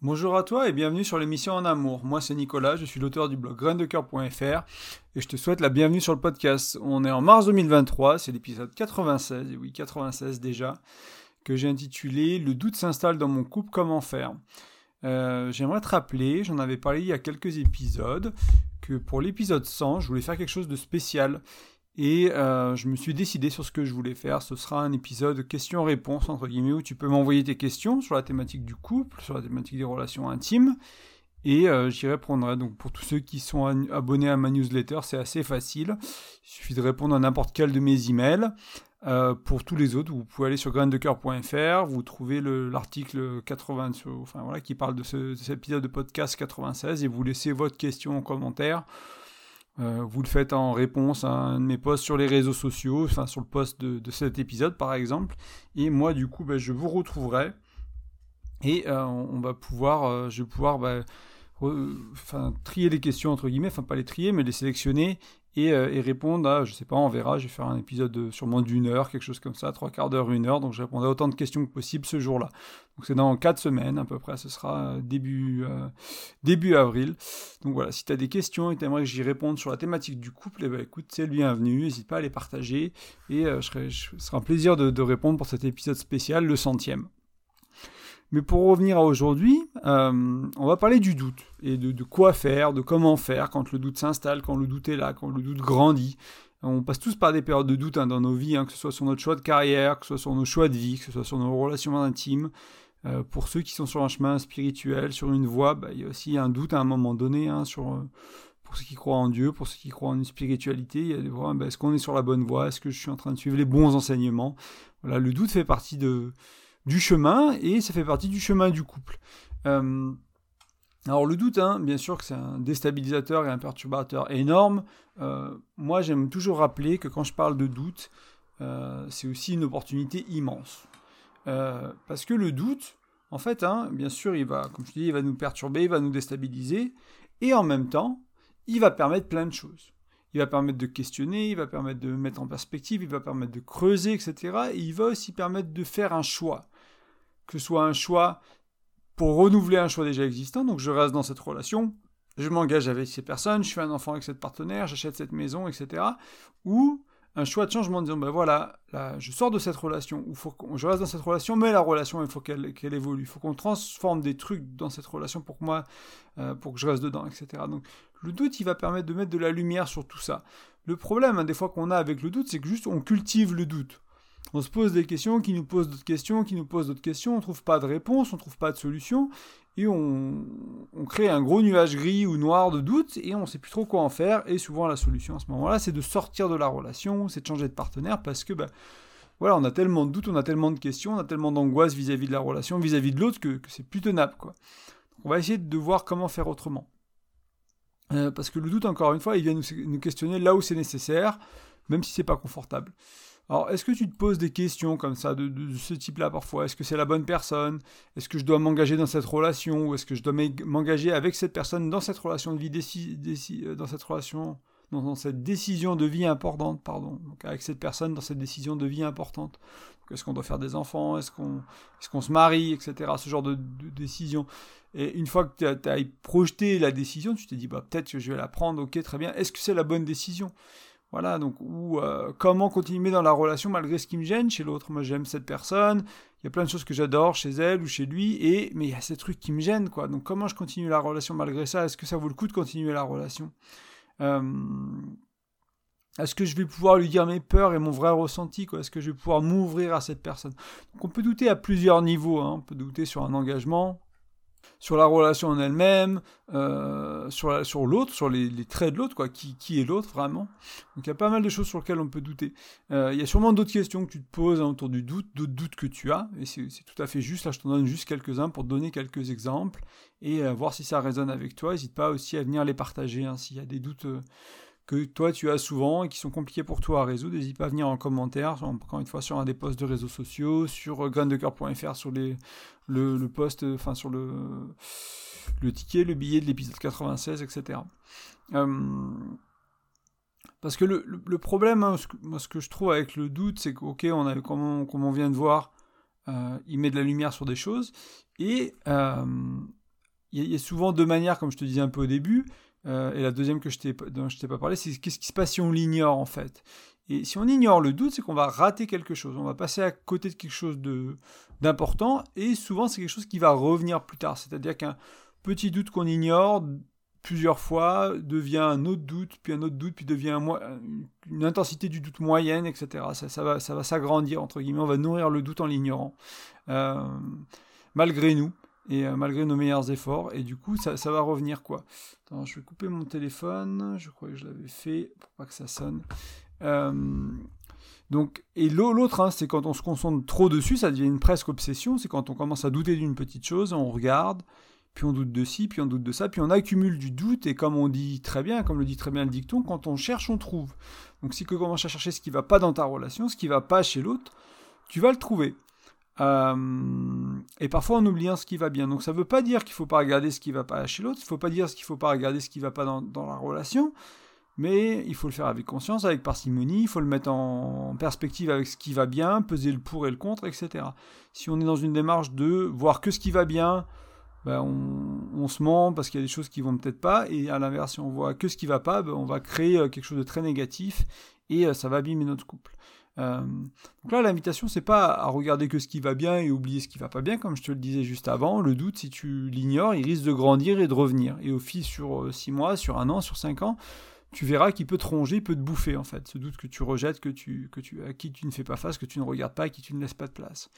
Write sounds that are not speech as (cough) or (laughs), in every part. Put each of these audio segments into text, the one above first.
Bonjour à toi et bienvenue sur l'émission En Amour. Moi c'est Nicolas, je suis l'auteur du blog graindecoeur.fr et je te souhaite la bienvenue sur le podcast. On est en mars 2023, c'est l'épisode 96, et oui 96 déjà, que j'ai intitulé Le doute s'installe dans mon couple, comment faire? Euh, J'aimerais te rappeler, j'en avais parlé il y a quelques épisodes, que pour l'épisode 100, je voulais faire quelque chose de spécial et euh, je me suis décidé sur ce que je voulais faire. Ce sera un épisode questions-réponses, entre guillemets, où tu peux m'envoyer tes questions sur la thématique du couple, sur la thématique des relations intimes. Et euh, j'y répondrai. Donc pour tous ceux qui sont abonnés à ma newsletter, c'est assez facile. Il suffit de répondre à n'importe quel de mes emails. Euh, pour tous les autres, vous pouvez aller sur graindecoeur.fr, vous trouvez l'article 80, enfin voilà, qui parle de, ce, de cet épisode de podcast 96 et vous laissez votre question en commentaire. Euh, vous le faites en réponse à un de mes posts sur les réseaux sociaux, sur le post de, cet épisode par exemple. Et moi du coup, ben, je vous retrouverai et euh, on va pouvoir, euh, je vais pouvoir ben, trier les questions entre guillemets, enfin pas les trier, mais les sélectionner euh, et, répondre à, je sais pas, on verra, je vais faire un épisode de, sûrement d'une heure, quelque chose comme ça, trois quarts d'heure, une heure, donc je répondrai à autant de questions que possible ce jour-là. Donc c'est dans quatre semaines à peu près, ce sera euh, début, euh, début avril. Donc voilà, si tu as des questions et tu aimerais que j'y réponde sur la thématique du couple, eh ben, écoute, c'est le bienvenu, n'hésite pas à les partager, et ce sera un plaisir de répondre pour cet épisode spécial, le centième. Mais pour revenir à aujourd'hui, euh, on va parler du doute et de, quoi faire, de comment faire quand le doute s'installe, quand le doute est là, quand le doute grandit. On passe tous par des périodes de doute hein, dans nos vies, hein, que ce soit sur notre choix de carrière, que ce soit sur nos choix de vie, que ce soit sur nos relations intimes. Euh, pour ceux qui sont sur un chemin spirituel, sur une voie, bah, il y a aussi un doute à un moment donné hein, sur, euh, pour ceux qui croient en Dieu, pour ceux qui croient en une spiritualité. Il y a des bah, est-ce qu'on est sur la bonne voie? Est-ce que je suis en train de suivre les bons enseignements? Voilà, le doute fait partie de, du chemin et ça fait partie du chemin du couple. Euh, alors le doute, hein, bien sûr que c'est un déstabilisateur et un perturbateur énorme. Euh, moi j'aime toujours rappeler que quand je parle de doute, euh, c'est aussi une opportunité immense. parce que le doute, en fait, hein, bien sûr, il va, comme je dis, il va nous perturber, il va nous déstabiliser, et en même temps, il va permettre plein de choses. Il va permettre de questionner, il va permettre de mettre en perspective, il va permettre de creuser, etc. Et il va aussi permettre de faire un choix que ce soit un choix pour renouveler un choix déjà existant, donc je reste dans cette relation, je m'engage avec ces personnes, je fais un enfant avec cette partenaire, j'achète cette maison, etc. Ou un choix de changement en disant, ben voilà, là, je sors de cette relation, ou faut je reste dans cette relation, mais la relation, il faut qu'elle évolue, il faut qu'on transforme des trucs dans cette relation pour que moi, euh, pour que je reste dedans, etc. Donc le doute, il va permettre de mettre de la lumière sur tout ça. Le problème, hein, des fois qu'on a avec le doute, c'est que juste on cultive le doute on se pose des questions, qui nous posent d'autres questions, qui nous posent d'autres questions, on trouve pas de réponse, on trouve pas de solution, et on, crée un gros nuage gris ou noir de doute, et on sait plus trop quoi en faire, et souvent la solution à ce moment-là, c'est de sortir de la relation, c'est de changer de partenaire, parce que, ben, voilà, on a tellement de doutes, on a tellement de questions, on a tellement d'angoisse vis-à-vis de la relation, vis-à-vis de l'autre, que, c'est plus tenable, on va essayer de voir comment faire autrement. Euh, parce que le doute, encore une fois, il vient nous, nous questionner là où c'est nécessaire, même si c'est pas confortable. Alors, est-ce que tu te poses des questions comme ça, de, ce type-là parfois? Est-ce que c'est la bonne personne? Est-ce que je dois m'engager dans cette relation? Ou est-ce que je dois m'engager avec cette personne dans cette relation de vie, euh, dans cette relation, dans, cette décision de vie importante, pardon, donc avec cette personne dans cette décision de vie importante? Est-ce qu'on doit faire des enfants? Est-ce qu'on est se marie? Etc. Ce genre de, décision. Et une fois que tu as, as, projeté la décision, tu t'es dit, bah, peut-être que je vais la prendre, ok, très bien. Est-ce que c'est la bonne décision? Voilà, donc, ou euh, comment continuer dans la relation malgré ce qui me gêne chez l'autre. Moi, j'aime cette personne, il y a plein de choses que j'adore chez elle ou chez lui, et mais il y a ces trucs qui me gênent, quoi. Donc, comment je continue la relation malgré ça? Est-ce que ça vaut le coup de continuer la relation? Euh, Est-ce que je vais pouvoir lui dire mes peurs et mon vrai ressenti, Est-ce que je vais pouvoir m'ouvrir à cette personne? Donc, on peut douter à plusieurs niveaux. Hein. On peut douter sur un engagement, sur la relation en elle-même, euh, sur, l'autre, sur les, traits de l'autre, quoi, qui, qui est l'autre vraiment. Donc il y a pas mal de choses sur lesquelles on peut douter. Euh, il y a sûrement d'autres questions que tu te poses autour du doute, d'autres doutes que tu as, et c'est tout à fait juste. Là, je t'en donne juste quelques-uns pour donner quelques exemples et euh, voir si ça résonne avec toi. N'hésite pas aussi à venir les partager hein, s'il y a des doutes que toi tu as souvent et qui sont compliqués pour toi à résoudre, n'hésite pas à venir en commentaire, encore une fois sur un des posts de réseaux sociaux, sur euh, graindecoeur.fr, sur les, le, le post, euh, enfin sur le, ticket, le billet de l'épisode 96, etc. Euh, parce que le, problème, hein, ce, que, moi, ce que je trouve avec le doute, c'est qu'ok, on a, comme on vient de voir, il met de la lumière sur des choses, et il y, a souvent deux manières, comme je te disais un peu au début. Euh, et la deuxième que je je t'ai pas parlé, c'est qu'est-ce qui se passe si on l'ignore en fait? Et si on ignore le doute, c'est qu'on va rater quelque chose. On va passer à côté de quelque chose d'important. Et souvent, c'est quelque chose qui va revenir plus tard. C'est-à-dire qu'un petit doute qu'on ignore plusieurs fois devient un autre doute, puis un autre doute, puis devient une intensité du doute moyenne, etc. Ça, va, ça va s'agrandir, entre guillemets. On va nourrir le doute en l'ignorant. Euh, malgré nous et euh, malgré nos meilleurs efforts. Et du coup, ça, va revenir quoi. Je vais couper mon téléphone. Je crois que je l'avais fait pour pas que ça sonne. Euh, donc, et l'autre, hein, c'est quand on se concentre trop dessus, ça devient une presque obsession. C'est quand on commence à douter d'une petite chose, on regarde, puis on doute de ci, puis on doute de ça, puis on accumule du doute. Et comme on dit très bien, comme le dit très bien le dicton, quand on cherche, on trouve. Donc, si tu commences à chercher ce qui va pas dans ta relation, ce qui va pas chez l'autre, tu vas le trouver. Euh, et parfois en oubliant ce qui va bien. Donc ça ne veut pas dire qu'il ne faut pas regarder ce qui ne va pas chez l'autre, il ne faut pas dire qu'il ne faut pas regarder ce qui ne va pas dans, la relation, mais il faut le faire avec conscience, avec parcimonie, il faut le mettre en perspective avec ce qui va bien, peser le pour et le contre, etc. Si on est dans une démarche de voir que ce qui va bien, ben on, se ment parce qu'il y a des choses qui vont peut-être pas, et à l'inverse, si on voit que ce qui va pas, ben on va créer euh, quelque chose de très négatif, et euh, ça va abîmer notre couple. Euh, donc là, l'invitation, c'est pas à regarder que ce qui va bien et oublier ce qui va pas bien, comme je te le disais juste avant. Le doute, si tu l'ignores, il risque de grandir et de revenir. Et au fil sur 6 euh, mois, sur un an, sur 5 ans, tu verras qu'il peut te ronger, il peut te bouffer en fait. Ce doute que tu rejettes, que tu, que tu, à qui tu ne fais pas face, que tu ne regardes pas, à qui tu ne laisses pas de place.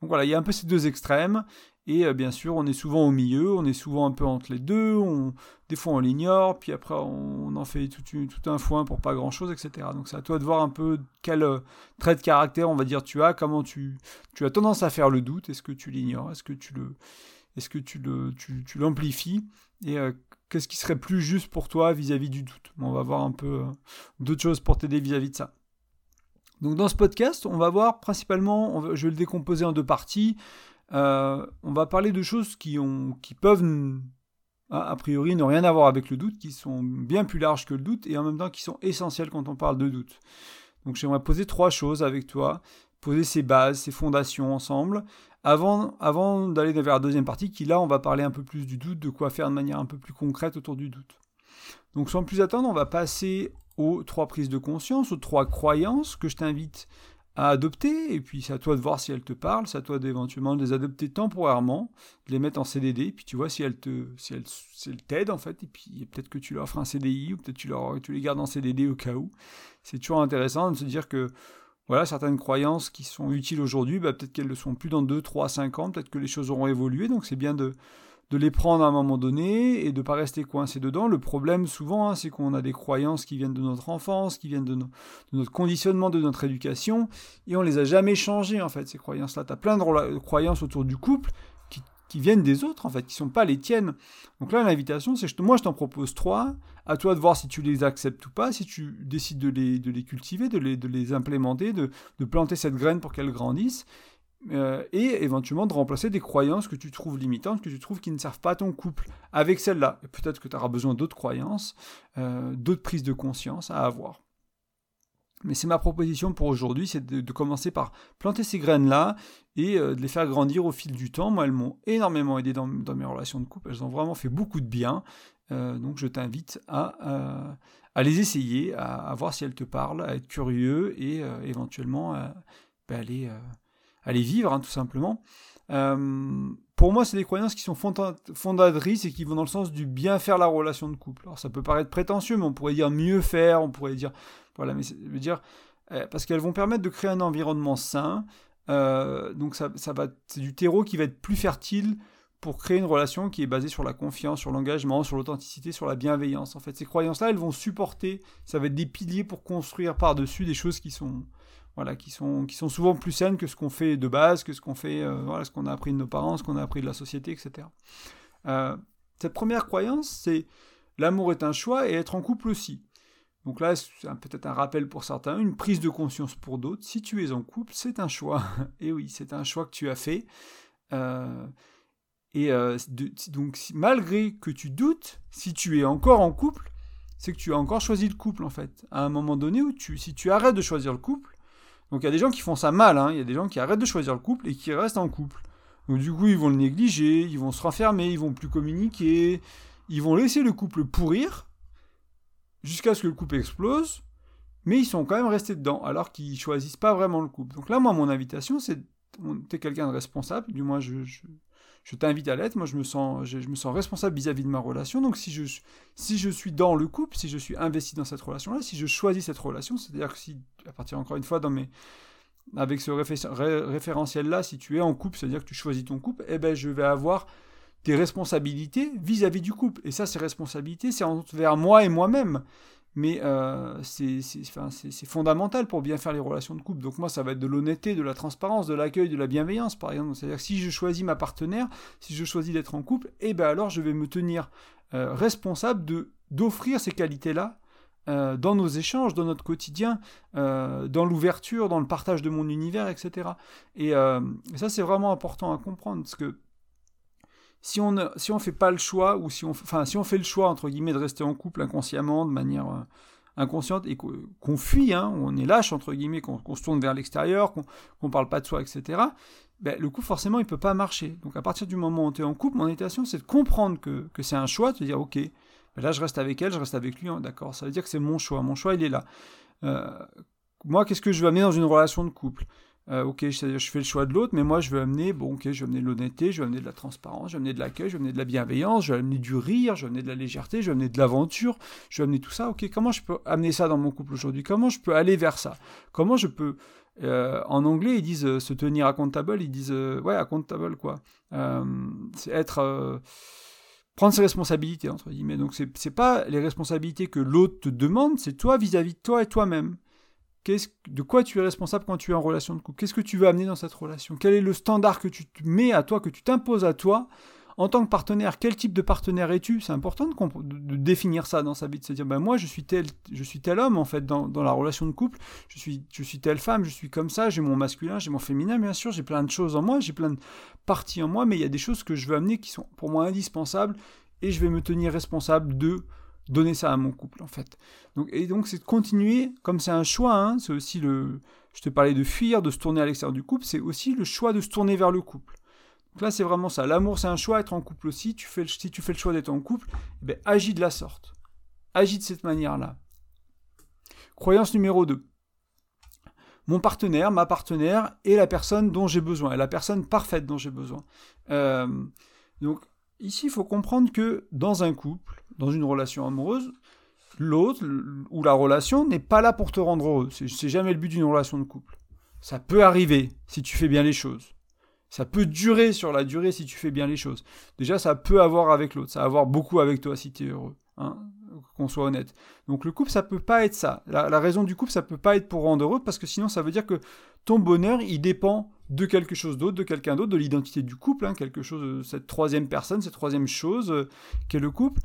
Donc voilà, il y a un peu ces deux extrêmes. Et euh, bien sûr, on est souvent au milieu, on est souvent un peu entre les deux. Des fois, on l'ignore, puis après, on en fait tout, tout, un foin pour pas grand-chose, etc. Donc c'est à toi de voir un peu quel euh, trait de caractère, on va dire, tu as, comment tu, tu as tendance à faire le doute. Est-ce que tu l'ignores Est-ce que tu le, le, l'amplifies Et euh, qu'est-ce qui serait plus juste pour toi vis-à-vis du doute? On va voir un peu d'autres choses pour t'aider vis-à-vis de ça. Donc dans ce podcast, on va voir principalement, je vais le décomposer en deux parties. Euh, on va parler de choses qui, ont, qui peuvent, a priori, ne rien avoir avec le doute, qui sont bien plus larges que le doute et en même temps qui sont essentielles quand on parle de doute. Donc j'aimerais poser trois choses avec toi, poser ces bases, ces fondations ensemble, avant, avant d'aller vers la deuxième partie, qui là, on va parler un peu plus du doute, de quoi faire de manière un peu plus concrète autour du doute. Donc sans plus attendre, on va passer aux trois prises de conscience, aux trois croyances que je t'invite à adopter, et puis c'est à toi de voir si elles te parlent, c'est à toi d'éventuellement les adopter temporairement, de les mettre en CDD, et puis tu vois si elles te, si elles, si en fait, et puis peut-être que tu leur feras un CDI, ou peut-être tu, tu les gardes en CDD au cas où. C'est toujours intéressant de se dire que voilà, certaines croyances qui sont utiles aujourd'hui, bah, peut-être qu'elles ne le sont plus dans 2, 3, 5 ans, peut-être que les choses auront évolué, donc c'est bien de, de les prendre à un moment donné et de ne pas rester coincé dedans. Le problème souvent, hein, c'est qu'on a des croyances qui viennent de notre enfance, qui viennent de, notre conditionnement, de notre éducation, et on les a jamais changées en fait, ces croyances-là. Tu as plein de croyances autour du couple qui, viennent des autres en fait, qui sont pas les tiennes. Donc là, l'invitation, c'est moi je t'en propose trois, à toi de voir si tu les acceptes ou pas, si tu décides de les, de les cultiver, de les, de les implémenter, de, de planter cette graine pour qu'elle grandisse. Euh, et éventuellement de remplacer des croyances que tu trouves limitantes, que tu trouves qui ne servent pas à ton couple, avec celle-là. Et peut-être que tu auras besoin d'autres croyances, euh, d'autres prises de conscience à avoir. Mais c'est ma proposition pour aujourd'hui, c'est de, commencer par planter ces graines-là et euh, de les faire grandir au fil du temps. Moi, elles m'ont énormément aidé dans, mes relations de couple, elles ont vraiment fait beaucoup de bien. donc je t'invite à, à, les essayer, à, voir si elles te parlent, à être curieux et éventuellement bah, aller aller vivre, hein, tout simplement. Euh, pour moi, c'est des croyances qui sont fondatrices et qui vont dans le sens du bien faire la relation de couple. Alors, ça peut paraître prétentieux, mais on pourrait dire mieux faire, on pourrait dire. Voilà, mais veut dire. Euh, parce qu'elles vont permettre de créer un environnement sain. Euh, donc, ça, ça va, c'est du terreau qui va être plus fertile pour créer une relation qui est basée sur la confiance, sur l'engagement, sur l'authenticité, sur la bienveillance. En fait, ces croyances-là, elles vont supporter, ça va être des piliers pour construire par-dessus des choses qui sont, voilà, qui sont, qui sont souvent plus saines que ce qu'on fait de base, que ce qu'on fait, euh, voilà, ce qu'on a appris de nos parents, ce qu'on a appris de la société, etc. Euh, cette première croyance, c'est l'amour est un choix et être en couple aussi. Donc là, c'est peut-être un rappel pour certains, une prise de conscience pour d'autres. Si tu es en couple, c'est un choix. (laughs) et oui, c'est un choix que tu as fait. Euh, et donc, malgré que tu doutes, si tu es encore en couple, c'est que tu as encore choisi le couple en fait. À un moment donné où tu, si tu arrêtes de choisir le couple, donc il y a des gens qui font ça mal, hein. il y a des gens qui arrêtent de choisir le couple et qui restent en couple. Donc du coup, ils vont le négliger, ils vont se renfermer, ils vont plus communiquer, ils vont laisser le couple pourrir jusqu'à ce que le couple explose, mais ils sont quand même restés dedans, alors qu'ils choisissent pas vraiment le couple. Donc là, moi, mon invitation, c'est es quelqu'un de responsable, du moins je, je, t'invite à l'être, moi je me sens, je, me sens responsable vis-à-vis de ma relation, donc si je, si je suis dans le couple, si je suis investi dans cette relation-là, si je choisis cette relation, c'est-à-dire que si, à partir encore une fois dans mes avec ce référentiel-là, si tu es en couple, c'est-à-dire que tu choisis ton couple, eh ben, je vais avoir des responsabilités vis-à-vis du couple. Et ça, ces responsabilités, c'est envers moi et moi-même. Mais euh, c'est fondamental pour bien faire les relations de couple. Donc moi, ça va être de l'honnêteté, de la transparence, de l'accueil, de la bienveillance, par exemple. C'est-à-dire que si je choisis ma partenaire, si je choisis d'être en couple, eh ben alors je vais me tenir euh, responsable d'offrir ces qualités-là euh, dans nos échanges, dans notre quotidien, dans l'ouverture, dans le partage de mon univers, etc. Euh, et, ça, c'est vraiment important à comprendre, parce que si on ne si on fait pas le choix, ou si on, enfin, si on fait le choix, entre guillemets, de rester en couple inconsciemment, de manière inconsciente, et qu'on fuit, hein, on est lâche, entre guillemets, qu'on se tourne vers l'extérieur, qu'on ne parle pas de soi, etc., ben, le couple, forcément, il peut pas marcher. Donc, à partir du moment où tu es en couple, mon intention, c'est de comprendre que, que c'est un choix, de dire, ok, là, je reste avec elle, je reste avec lui, hein, d'accord. Ça veut dire que c'est mon choix. Mon choix, il est là. Euh, moi, qu'est-ce que je veux amener dans une relation de couple? Euh, Ok, je, fais le choix de l'autre, mais moi, je veux amener, bon, ok, je veux amener de l'honnêteté, je veux amener de la transparence, je veux amener de l'accueil, je veux amener de la bienveillance, je veux amener du rire, je veux amener de la légèreté, je veux amener de l'aventure, je veux amener tout ça. Ok, comment je peux amener ça dans mon couple aujourd'hui? Comment je peux aller vers ça? Comment je peux euh, en anglais, ils disent se tenir accountable, ils disent ouais accountable quoi. c'est être prendre ses responsabilités, entre guillemets. Donc, ce n'est pas les responsabilités que l'autre te demande, c'est toi vis-à-vis de toi et toi-même. De quoi tu es responsable quand tu es en relation de couple? Qu'est-ce que tu veux amener dans cette relation? Quel est le standard que tu mets à toi, que tu t'imposes à toi? En tant que partenaire, quel type de partenaire es-tu? C'est important de, définir ça dans sa vie, de se dire, ben moi je suis tel, je suis tel homme en fait dans, la relation de couple, je suis, je suis telle femme, je suis comme ça, j'ai mon masculin, j'ai mon féminin bien sûr, j'ai plein de choses en moi, j'ai plein de parties en moi, mais il y a des choses que je veux amener qui sont pour moi indispensables et je vais me tenir responsable de donner ça à mon couple en fait. Donc, et donc c'est de continuer, comme c'est un choix, hein, c'est aussi le... Je te parlais de fuir, de se tourner à l'extérieur du couple, c'est aussi le choix de se tourner vers le couple. Donc là, c'est vraiment ça. L'amour, c'est un choix. Être en couple aussi. Tu fais si tu fais le choix d'être en couple, eh ben, agis de la sorte. Agis de cette manière-là. Croyance numéro 2. Mon partenaire, ma partenaire est la personne dont j'ai besoin, est la personne parfaite dont j'ai besoin. Euh, donc ici, il faut comprendre que dans un couple, dans une relation amoureuse, l'autre ou la relation n'est pas là pour te rendre heureux. C'est jamais le but d'une relation de couple. Ça peut arriver si tu fais bien les choses. Ça peut durer sur la durée si tu fais bien les choses. Déjà, ça peut avoir avec l'autre, ça va avoir beaucoup avec toi si tu es heureux. Hein, qu'on soit honnête. Donc le couple, ça peut pas être ça. La, raison du couple, ça peut pas être pour rendre heureux, parce que sinon, ça veut dire que ton bonheur, il dépend de quelque chose d'autre, de quelqu'un d'autre, de l'identité du couple, hein, quelque chose, cette troisième personne, cette troisième chose euh, qu'est le couple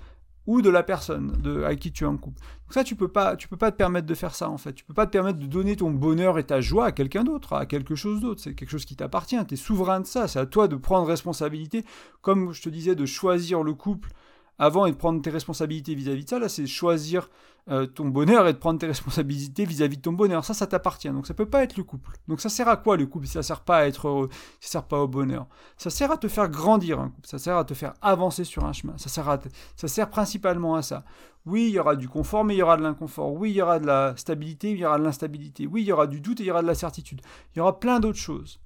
ou de la personne avec qui tu es en couple. Donc ça, tu peux pas, peux pas te permettre de faire ça en fait. Tu peux pas te permettre de donner ton bonheur et ta joie à quelqu'un d'autre, à quelque chose d'autre. C'est quelque chose qui t'appartient. Tu es souverain de ça. C'est à toi de prendre responsabilité. Comme je te disais, de choisir le couple avant et de prendre tes responsabilités vis-à-vis de ça, là, c'est choisir euh, ton bonheur et de prendre tes responsabilités vis-à-vis de ton bonheur. Ça, ça t'appartient. Donc, ça peut pas être le couple. Donc, ça sert à quoi le couple? Ça sert pas à être heureux, ça sert pas au bonheur Ça sert à te faire grandir un couple. Ça sert à te faire avancer sur un chemin. Ça sert, à ça sert principalement à ça. Oui, il y aura du confort, mais il y aura de l'inconfort. Oui, il y aura de la stabilité, il y aura de l'instabilité. Oui, il y aura du doute et il y aura de la certitude. Il y aura plein d'autres choses.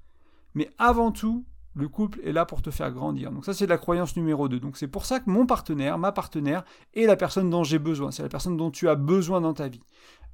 Mais avant tout, le couple est là pour te faire grandir. Donc ça, c'est la croyance numéro 2. Donc c'est pour ça que mon partenaire, ma partenaire, est la personne dont j'ai besoin. C'est la personne dont tu as besoin dans ta vie.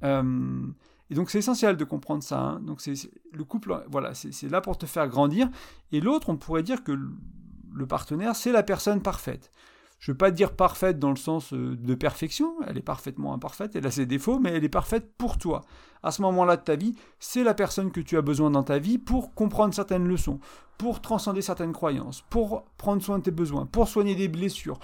Euh, et donc c'est essentiel de comprendre ça. Hein. Donc c'est le couple, voilà, c'est là pour te faire grandir. Et l'autre, on pourrait dire que le partenaire, c'est la personne parfaite je ne veux pas dire parfaite dans le sens euh, de perfection, elle est parfaitement imparfaite, elle a ses défauts, mais elle est parfaite pour toi. À ce moment-là de ta vie, c'est la personne que tu as besoin dans ta vie pour comprendre certaines leçons, pour transcender certaines croyances, pour prendre soin de tes besoins, pour soigner des blessures,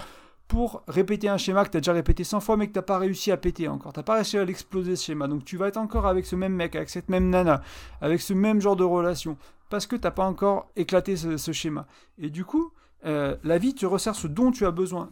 pour répéter un schéma que tu as déjà répété 100 fois mais que tu n'as pas réussi à péter encore. Tu n'as pas réussi à l'exploser ce schéma. Donc tu vas être encore avec ce même mec, avec cette même nana, avec ce même genre de relation, parce que tu n'as pas encore éclaté ce, ce schéma. Et du coup, euh, la vie te resserre ce dont tu as besoin.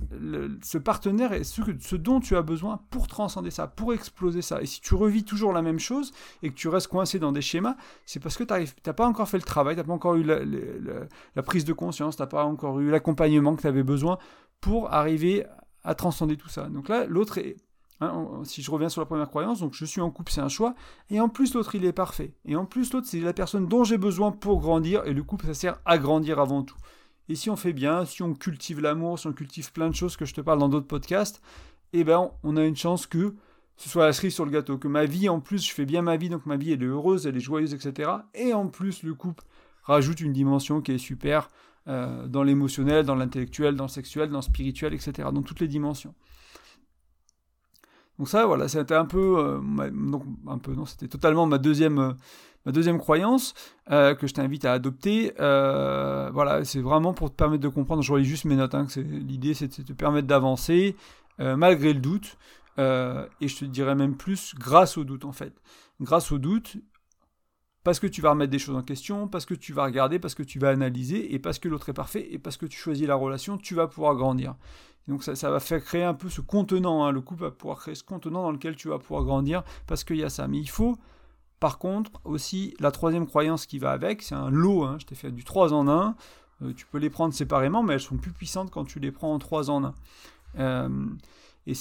ce partenaire est ce, ce, dont tu as besoin pour transcender ça, pour exploser ça. Et si tu revis toujours la même chose et que tu restes coincé dans des schémas, c'est parce que tu n'as pas encore fait le travail, tu n'as pas encore eu la, prise de conscience, tu n'as pas encore eu l'accompagnement que tu avais besoin pour arriver à transcender tout ça. Donc là, l'autre est... Hein, si je reviens sur la première croyance, donc je suis en couple, c'est un choix, et en plus l'autre il est parfait, et en plus l'autre c'est la personne dont j'ai besoin pour grandir, et le couple ça sert à grandir avant tout. Et si on fait bien, si on cultive l'amour, si on cultive plein de choses que je te parle dans d'autres podcasts, eh ben on a une chance que ce soit la cerise sur le gâteau, que ma vie en plus, je fais bien ma vie, donc ma vie elle est heureuse, elle est joyeuse, etc. Et en plus le couple rajoute une dimension qui est super euh, dans l'émotionnel, dans l'intellectuel, dans le sexuel, dans le spirituel, etc. Dans toutes les dimensions. Donc ça, voilà, c'était un peu, euh, donc un peu, non, c'était totalement ma deuxième, euh, Ma deuxième croyance euh, que je t'invite à adopter, euh, voilà, c'est vraiment pour te permettre de comprendre. Je relis juste mes notes. Hein, l'idée, c'est de te permettre d'avancer euh, malgré le doute. et je te dirais même plus grâce au doute en fait. Grâce au doute, parce que tu vas remettre des choses en question, parce que tu vas regarder, parce que tu vas analyser, et parce que l'autre est parfait, et parce que tu choisis la relation, tu vas pouvoir grandir. donc ça, va faire créer un peu ce contenant, hein, le couple va pouvoir créer ce contenant dans lequel tu vas pouvoir grandir, parce qu'il y a ça. Mais il faut par contre, aussi, la troisième croyance qui va avec, c'est un lot. Hein. je t'ai fait du 3 en 1. Euh, tu peux les prendre séparément, mais elles sont plus puissantes quand tu les prends en 3 en 1. Euh, et,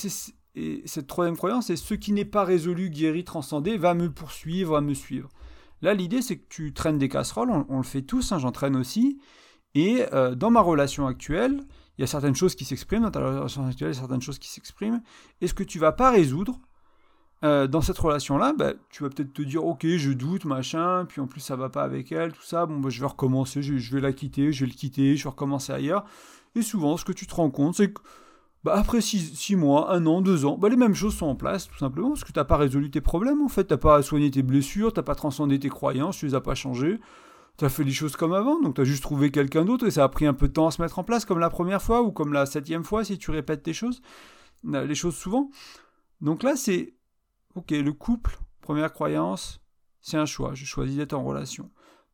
cette troisième croyance, c'est ce qui n'est pas résolu, guéri, transcendé, va me poursuivre, va me suivre. Là, l'idée, c'est que tu traînes des casseroles, on, le fait tous, hein, j'en traîne aussi. Et euh, dans ma relation actuelle, il y a certaines choses qui s'expriment, dans ta relation actuelle, il y a certaines choses qui s'expriment. Et ce que tu vas pas résoudre, euh, dans cette relation-là, bah, tu vas peut-être te dire, ok, je doute, machin, puis en plus ça va pas avec elle, tout ça, bon, bah, je vais recommencer, je, vais la quitter, je vais le quitter, je vais recommencer ailleurs. Et souvent, ce que tu te rends compte, c'est que bah, après 6 mois, 1 an, 2 ans, bah, les mêmes choses sont en place, tout simplement, parce que tu n'as pas résolu tes problèmes, en fait, tu n'as pas soigné tes blessures, tu n'as pas transcendé tes croyances, tu les as pas changées, tu as fait les choses comme avant, donc tu as juste trouvé quelqu'un d'autre, et ça a pris un peu de temps à se mettre en place, comme la première fois, ou comme la septième fois, si tu répètes tes choses, les choses souvent. Donc là, c'est ok, le couple, première croyance, c'est un choix, je choisis d'être en relation.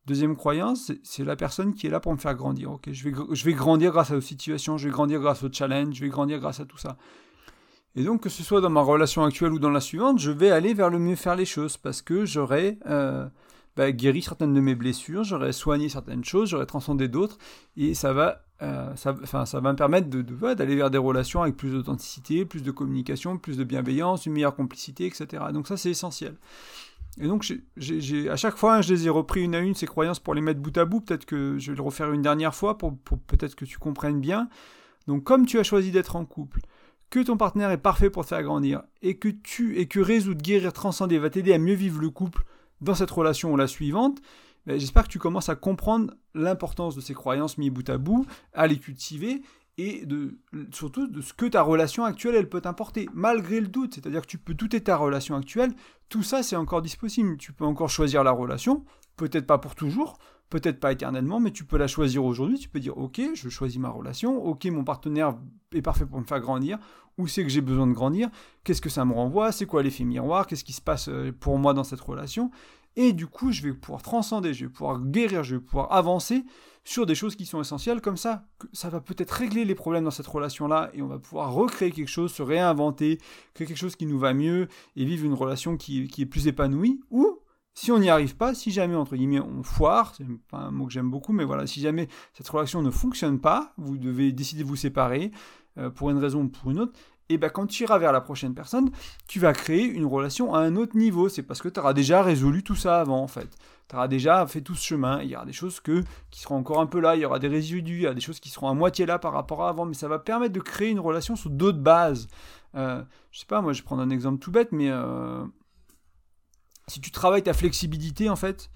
Deuxième croyance, c'est la personne qui est là pour me faire grandir. Ok, je vais, grandir grâce à aux situations, je vais grandir grâce au challenge, je vais grandir grâce à tout ça. Et donc, que ce soit dans ma relation actuelle ou dans la suivante, je vais aller vers le mieux faire les choses parce que j'aurai euh, bah, certaines de mes blessures, j'aurai soigné certaines choses, j'aurai transcendé d'autres, et ça va euh, ça, ça va me permettre de, d'aller vers des relations avec plus d'authenticité, plus de communication, plus de bienveillance, une meilleure complicité, etc. Donc ça, c'est essentiel. Et donc, à chaque fois, hein, je les ai repris une à une, ces croyances, pour les mettre bout à bout. Peut-être que je vais le refaire une dernière fois pour, pour peut-être que tu comprennes bien. Donc, comme tu as choisi d'être en couple, que ton partenaire est parfait pour te faire grandir, et que tu, et que résoudre, guérir, transcender va t'aider à mieux vivre le couple dans cette relation ou la suivante, ben, j'espère que tu commences à comprendre l'importance de ces croyances mises bout à bout, à les cultiver et de, surtout de ce que ta relation actuelle elle peut t'apporter, malgré le doute. C'est-à-dire que tu peux douter ta relation actuelle, tout ça c'est encore disponible. Tu peux encore choisir la relation, peut-être pas pour toujours, peut-être pas éternellement, mais tu peux la choisir aujourd'hui. Tu peux dire ok, je choisis ma relation, ok, mon partenaire est parfait pour me faire grandir, où c'est que j'ai besoin de grandir, qu'est-ce que ça me renvoie, c'est quoi l'effet miroir, qu'est-ce qui se passe euh, pour moi dans cette relation, et du coup, je vais pouvoir transcender, je vais pouvoir guérir, je vais pouvoir avancer sur des choses qui sont essentielles. Comme ça, ça va peut-être régler les problèmes dans cette relation-là et on va pouvoir recréer quelque chose, se réinventer, créer quelque chose qui nous va mieux et vivre une relation qui, est plus épanouie. Ou si on n'y arrive pas, si jamais, entre guillemets, on foire, c'est pas un mot que j'aime beaucoup, mais voilà, si jamais cette relation ne fonctionne pas, vous devez décider de vous séparer euh, pour une raison ou pour une autre, et ben quand tu iras vers la prochaine personne, tu vas créer une relation à un autre niveau. C'est parce que tu auras déjà résolu tout ça avant, en fait. Tu auras déjà fait tout ce chemin. Il y aura des choses que, qui seront encore un peu là, il y aura des résidus, il y a des choses qui seront à moitié là par rapport à avant, mais ça va permettre de créer une relation sur d'autres bases. Euh, je sais pas, moi je prends un exemple tout bête, mais euh, si tu travailles ta flexibilité, en fait,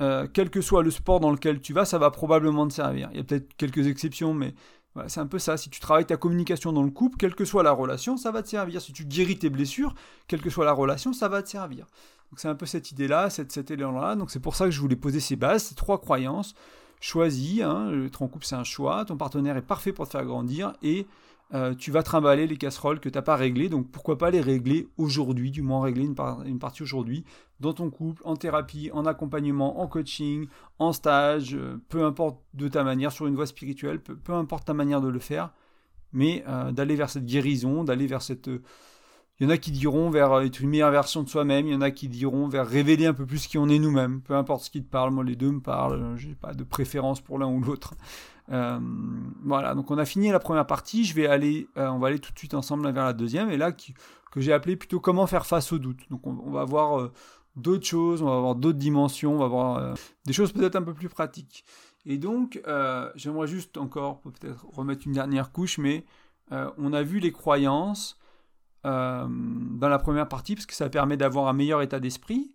euh, quel que soit le sport dans lequel tu vas, ça va probablement te servir. Il y a peut-être quelques exceptions, mais c'est un peu ça. Si tu travailles ta communication dans le couple, quelle que soit la relation, ça va te servir. Si tu guéris tes blessures, quelle que soit la relation, ça va te servir. Donc c'est un peu cette idée-là, cet élan-là. Donc c'est pour ça que je voulais poser ces bases, ces trois croyances. Choisis, hein, être en couple c'est un choix, ton partenaire est parfait pour te faire grandir et euh, tu vas trimballer les casseroles que tu n'as pas réglées, donc pourquoi pas les régler aujourd'hui, du moins régler une, partie aujourd'hui, dans ton couple, en thérapie, en accompagnement, en coaching, en stage, euh, peu importe de ta manière, sur une voie spirituelle, peu, importe ta manière de le faire, mais euh, d'aller vers cette guérison, d'aller vers cette... Il y en a qui diront vers être une meilleure version de soi-même, il y en a qui diront vers révéler un peu plus qui on est nous-mêmes, peu importe ce qui te parle, moi les deux me parlent, j'ai pas de préférence pour l'un ou l'autre. Euh, voilà, donc on a fini la première partie. Je vais aller, euh, on va aller tout de suite ensemble vers la deuxième, et là que j'ai appelé plutôt comment faire face au doute. Donc on, va voir euh, d'autres choses, on va voir d'autres dimensions, on va voir des choses peut-être un peu plus pratiques. Et donc j'aimerais juste encore peut-être remettre une dernière couche, mais on a vu les croyances dans la première partie parce que ça permet d'avoir un meilleur état d'esprit.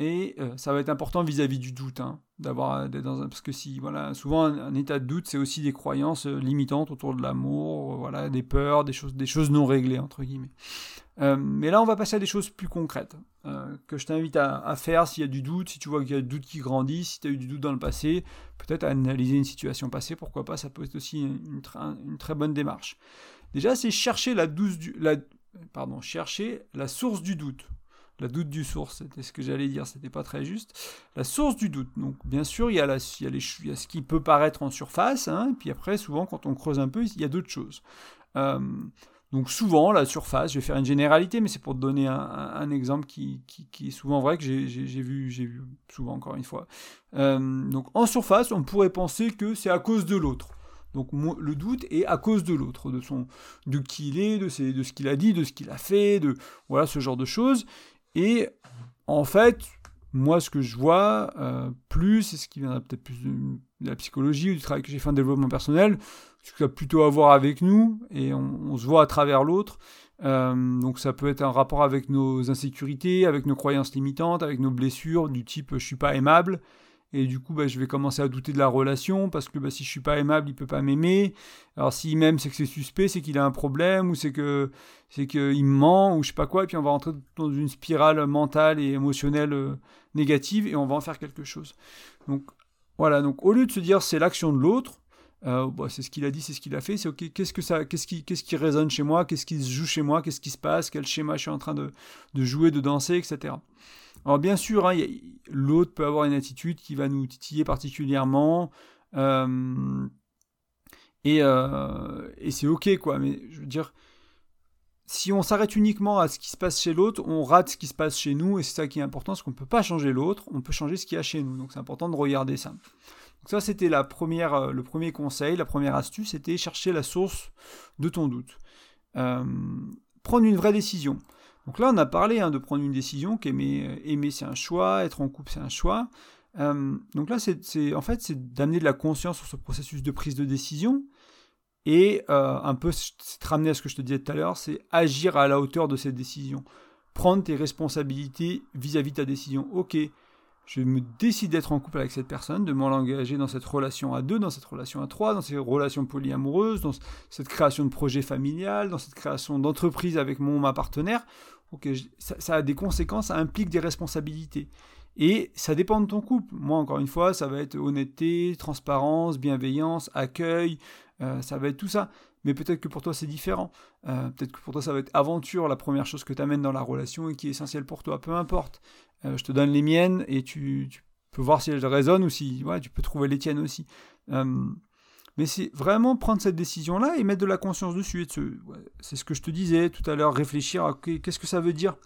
Et euh, ça va être important vis-à-vis du doute, hein, d'avoir dans un, parce que si voilà, souvent un, état de doute, c'est aussi des croyances euh, limitantes autour de l'amour, euh, voilà, des peurs, des choses, des choses non réglées entre guillemets. mais là, on va passer à des choses plus concrètes que je t'invite à, faire s'il y a du doute, si tu vois qu'il y a du doute qui grandit, si tu as eu du doute dans le passé, peut-être analyser une situation passée, pourquoi pas, ça peut être aussi une, très bonne démarche. Déjà, c'est chercher la source du doute la doute du source, c'était ce que j'allais dire, c'était pas très juste. La source du doute. Donc, bien sûr, il y a, il y a, les, ce qui peut paraître en surface, hein, puis après, souvent, quand on creuse un peu, il y a d'autres choses. Euh, donc, souvent, la surface, je vais faire une généralité, mais c'est pour te donner un, exemple qui, qui, est souvent vrai, que j'ai vu, vu souvent, encore une fois. Euh, donc, en surface, on pourrait penser que c'est à cause de l'autre. Donc le doute est à cause de l'autre, de son, de qui il est, de, de ce qu'il a dit, de ce qu'il a fait, de voilà ce genre de choses. Et en fait, moi, ce que je vois euh, plus, c'est ce qui vient peut-être plus de, la psychologie ou du travail que j'ai fait en développement personnel, ce ça a plutôt à voir avec nous, et on, se voit à travers l'autre. Euh, donc ça peut être un rapport avec nos insécurités, avec nos croyances limitantes, avec nos blessures du type je suis pas aimable, et du coup, bah, je vais commencer à douter de la relation parce que bah, si je suis pas aimable, il peut pas m'aimer. Alors s'il m'aime, c'est que c'est suspect, c'est qu'il a un problème ou c'est que c'est qu'il me ment ou je sais pas quoi. Et puis on va rentrer dans une spirale mentale et émotionnelle euh, négative et on va en faire quelque chose. Donc voilà. Donc au lieu de se dire c'est l'action de l'autre, euh, bah, c'est ce qu'il a dit, c'est ce qu'il a fait. C'est ok. Qu'est-ce que ça, qu'est-ce qui, qu'est-ce qui résonne chez moi? Qu'est-ce qui se joue chez moi? Qu'est-ce qui se passe? Quel schéma je suis en train de, de jouer, de danser, etc. Alors bien sûr, hein, l'autre peut avoir une attitude qui va nous titiller particulièrement. Euh, euh, et, c'est ok, quoi. Mais je veux dire, si on s'arrête uniquement à ce qui se passe chez l'autre, on rate ce qui se passe chez nous. Et c'est ça qui est important, parce qu'on ne peut pas changer l'autre, on peut changer ce qu'il y a chez nous. Donc c'est important de regarder ça. Donc ça, c'était la première, euh, le premier conseil, la première astuce, c'était chercher la source de ton doute. prendre une vraie décision. Donc là, on a parlé hein, de prendre une décision, qu'aimer euh, aimer, c'est un choix, être en couple c'est un choix. Euh, donc là, c'est en fait c'est d'amener de la conscience sur ce processus de prise de décision et euh, un peu c'est ramener à ce que je te disais tout à l'heure, c'est agir à la hauteur de cette décision, prendre tes responsabilités vis-à-vis de ta décision. Ok, je me décide d'être en couple avec cette personne, de m'engager dans cette relation à deux, dans cette relation à trois, dans ces relations polyamoureuses, dans cette création de projet familial, dans cette création d'entreprise avec mon ma partenaire. Ça, a des conséquences, ça implique des responsabilités. Et ça dépend de ton couple. Moi, encore une fois, ça va être honnêteté, transparence, bienveillance, accueil, euh, ça va être tout ça. Mais peut-être que pour toi, c'est différent. Euh, peut-être que pour toi, ça va être aventure, la première chose que tu amènes dans la relation et qui est essentielle pour toi. Peu importe. Euh, je te donne les miennes et tu, peux voir si elles résonnent ou si tu peux trouver les tiennes aussi. Euh, mais c'est vraiment prendre cette décision-là et mettre de la conscience dessus. c'est ce que je te disais tout à l'heure, réfléchir à qu'est-ce que ça veut dire.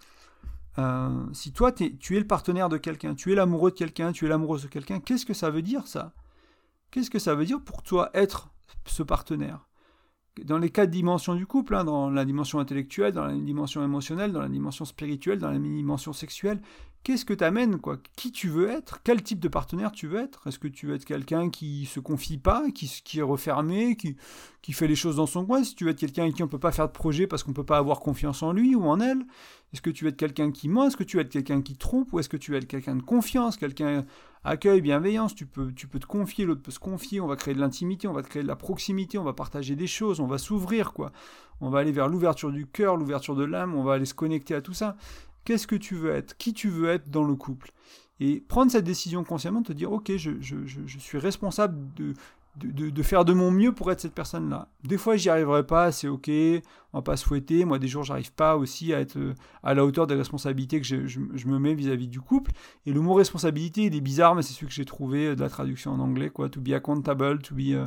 Euh, si toi, tu es le partenaire de quelqu'un, tu es l'amoureux de quelqu'un, tu es l'amoureuse de quelqu'un, qu'est-ce que ça veut dire ça? Qu'est-ce que ça veut dire pour toi être ce partenaire? Dans les quatre dimensions du couple, hein, dans la dimension intellectuelle, dans la dimension émotionnelle, dans la dimension spirituelle, dans la dimension sexuelle, qu'est-ce que t'amènes quoi? Qui tu veux être? Quel type de partenaire tu veux être? Est-ce que tu veux être quelqu'un qui se confie pas, qui, qui est refermé, qui, qui fait les choses dans son coin? Si tu veux être quelqu'un avec qui on peut pas faire de projet parce qu'on peut pas avoir confiance en lui ou en elle? Est-ce que tu veux être quelqu'un qui ment? Est-ce que tu veux être quelqu'un qui trompe? Ou est-ce que tu veux être quelqu'un de confiance, quelqu'un accueil, bienveillance Tu peux, tu peux te confier, l'autre peut se confier. On va créer de l'intimité, on va créer de la proximité, on va partager des choses, on va s'ouvrir quoi. On va aller vers l'ouverture du cœur, l'ouverture de l'âme, on va aller se connecter à tout ça qu'est-ce que tu veux être, qui tu veux être dans le couple? Et prendre cette décision consciemment, te dire, ok, je, je, je, suis responsable de de, faire de mon mieux pour être cette personne-là. Des fois, j'y arriverai pas, c'est ok, on va pas se fouetter. Moi, des jours, j'arrive pas aussi à être euh, à la hauteur des responsabilités que je, me mets vis-à-vis du couple. Et le mot responsabilité, il est bizarre, mais c'est celui que j'ai trouvé euh, de la traduction en anglais, quoi. To be accountable, to be. Euh,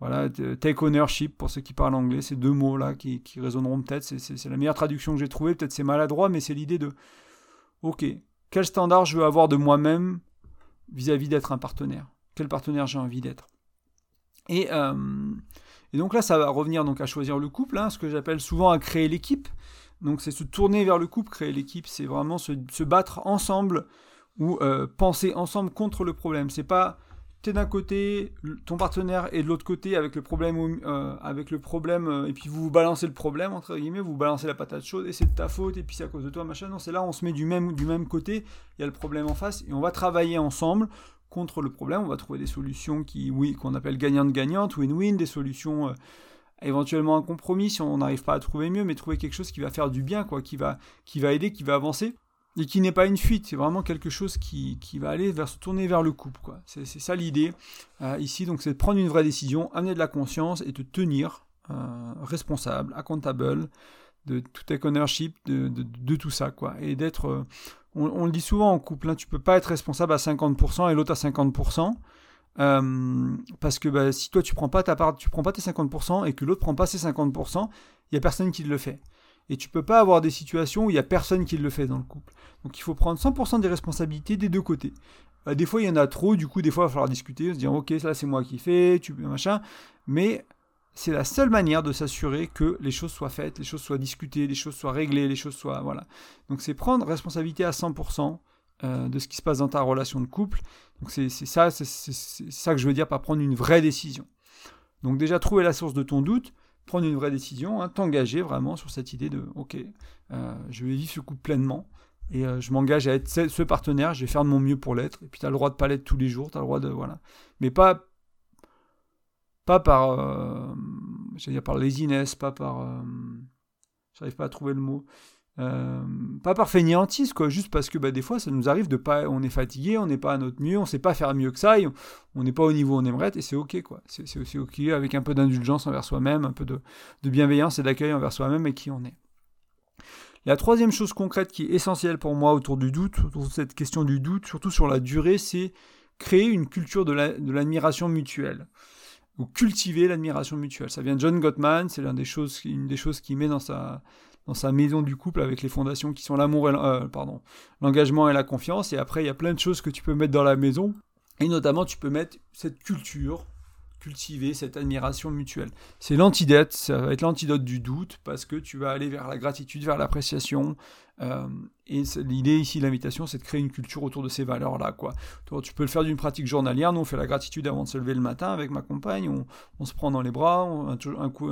voilà, take ownership pour ceux qui parlent anglais, ces deux mots-là qui, qui résonneront peut-être. C'est la meilleure traduction que j'ai trouvée. Peut-être c'est maladroit, mais c'est l'idée de ok, quel standard je veux avoir de moi-même vis-à-vis d'être un partenaire? Quel partenaire j'ai envie d'être? Euh, et, donc là, ça va revenir donc à choisir le couple, hein, ce que j'appelle souvent à créer l'équipe. Donc c'est se tourner vers le couple, créer l'équipe, c'est vraiment se, battre ensemble ou euh, penser ensemble contre le problème. C'est pas t'es d'un côté, ton partenaire est de l'autre côté avec le problème, euh, avec le problème, et puis vous vous balancez le problème entre guillemets, vous, balancez la patate chaude et c'est de ta faute et puis c'est à cause de toi machin. Non, c'est là on se met du même du même côté, il y a le problème en face et on va travailler ensemble contre le problème. On va trouver des solutions qui, oui, qu'on appelle gagnantes-gagnantes, win-win, des solutions euh, éventuellement un compromis si on n'arrive pas à trouver mieux, mais trouver quelque chose qui va faire du bien, quoi, qui va, qui va aider, qui va avancer et qui n'est pas une fuite. C'est vraiment quelque chose qui, qui, va aller vers se tourner vers le couple, quoi. C'est, ça l'idée euh, ici. Donc, c'est de prendre une vraie décision, amener de la conscience et de tenir euh, responsable, accountable de tout take ownership de, de, de, tout ça, quoi, et d'être on, le dit souvent en couple, hein, tu peux pas être responsable à 50% et l'autre à 50%. Euh, parce que bah, si toi tu prends pas ta part, tu prends pas tes 50% et que l'autre prend pas ses 50%, il y a personne qui le fait. Et tu peux pas avoir des situations où il y a personne qui le fait dans le couple. Donc il faut prendre 100% des responsabilités des deux côtés. Euh, des fois il y en a trop, du coup des fois il va falloir discuter, se dire ok ça c'est moi qui fais, tu machin. Mais c'est la seule manière de s'assurer que les choses soient faites, les choses soient discutées, les choses soient réglées, les choses soient... Voilà. Donc c'est prendre responsabilité à 100% euh, de ce qui se passe dans ta relation de couple. Donc c'est ça, c'est ça que je veux dire par prendre une vraie décision. Donc déjà trouver la source de ton doute, prendre une vraie décision, hein, t'engager vraiment sur cette idée de ok, euh, je vais vivre ce couple pleinement et euh, je m'engage à être ce, partenaire, je vais faire de mon mieux pour l'être. Et puis tu as le droit de pas l'être tous les jours, tu as le droit de voilà, mais pas pas par, euh, dire par laziness, pas par, euh, j'arrive pas à trouver le mot, euh, pas par fainéantise, quoi, juste parce que bah, des fois ça nous arrive de pas, on est fatigué, on n'est pas à notre mieux, on sait pas faire mieux que ça, on n'est pas au niveau où on aimerait et c'est ok, quoi. C'est aussi ok avec un peu d'indulgence envers soi-même, un peu de, de bienveillance et d'accueil envers soi-même et qui on est. La troisième chose concrète qui est essentielle pour moi autour du doute, autour de cette question du doute, surtout sur la durée, c'est créer une culture de l'admiration mutuelle cultiver l'admiration mutuelle. Ça vient de John Gottman, c'est l'une des choses, une des choses qu'il met dans sa, dans sa maison du couple avec les fondations qui sont l'amour et euh, pardon, l'engagement et la confiance. Et après, il y a plein de choses que tu peux mettre dans la maison. Et notamment, tu peux mettre cette culture, cultiver cette admiration mutuelle. C'est l'antidote, ça va être l'antidote du doute parce que tu vas aller vers la gratitude, vers l'appréciation, euh, et l'idée ici, l'invitation, c'est de créer une culture autour de ces valeurs-là. quoi. Tu peux le faire d'une pratique journalière. Nous, on fait la gratitude avant de se lever le matin avec ma compagne. On, se prend dans les bras. un, coup,